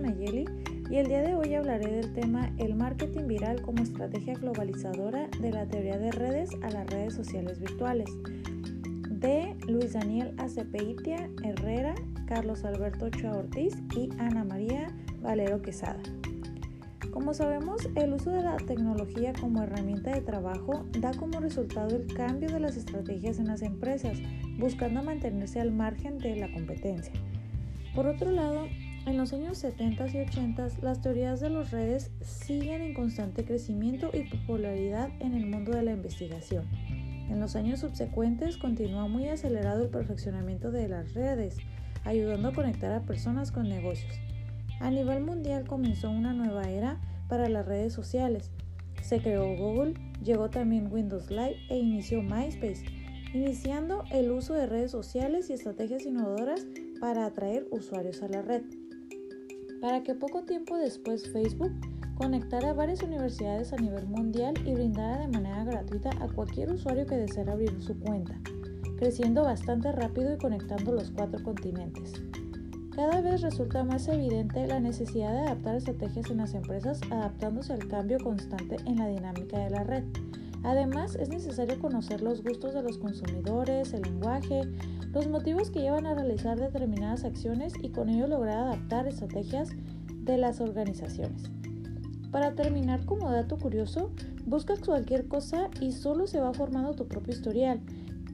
y el día de hoy hablaré del tema el marketing viral como estrategia globalizadora de la teoría de redes a las redes sociales virtuales de Luis Daniel Acepeitia Herrera, Carlos Alberto Ochoa Ortiz y Ana María Valero Quesada. Como sabemos, el uso de la tecnología como herramienta de trabajo da como resultado el cambio de las estrategias en las empresas, buscando mantenerse al margen de la competencia. Por otro lado, en los años 70 y 80 las teorías de las redes siguen en constante crecimiento y popularidad en el mundo de la investigación. En los años subsecuentes continúa muy acelerado el perfeccionamiento de las redes, ayudando a conectar a personas con negocios. A nivel mundial comenzó una nueva era para las redes sociales. Se creó Google, llegó también Windows Live e inició MySpace, iniciando el uso de redes sociales y estrategias innovadoras para atraer usuarios a la red. Para que poco tiempo después Facebook conectara varias universidades a nivel mundial y brindara de manera gratuita a cualquier usuario que deseara abrir su cuenta, creciendo bastante rápido y conectando los cuatro continentes. Cada vez resulta más evidente la necesidad de adaptar estrategias en las empresas adaptándose al cambio constante en la dinámica de la red. Además, es necesario conocer los gustos de los consumidores, el lenguaje, los motivos que llevan a realizar determinadas acciones y con ello lograr adaptar estrategias de las organizaciones. Para terminar como dato curioso, busca cualquier cosa y solo se va formando tu propio historial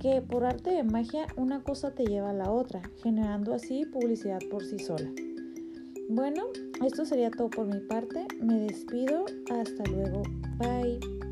que por arte de magia una cosa te lleva a la otra, generando así publicidad por sí sola. Bueno, esto sería todo por mi parte. Me despido. Hasta luego. Bye.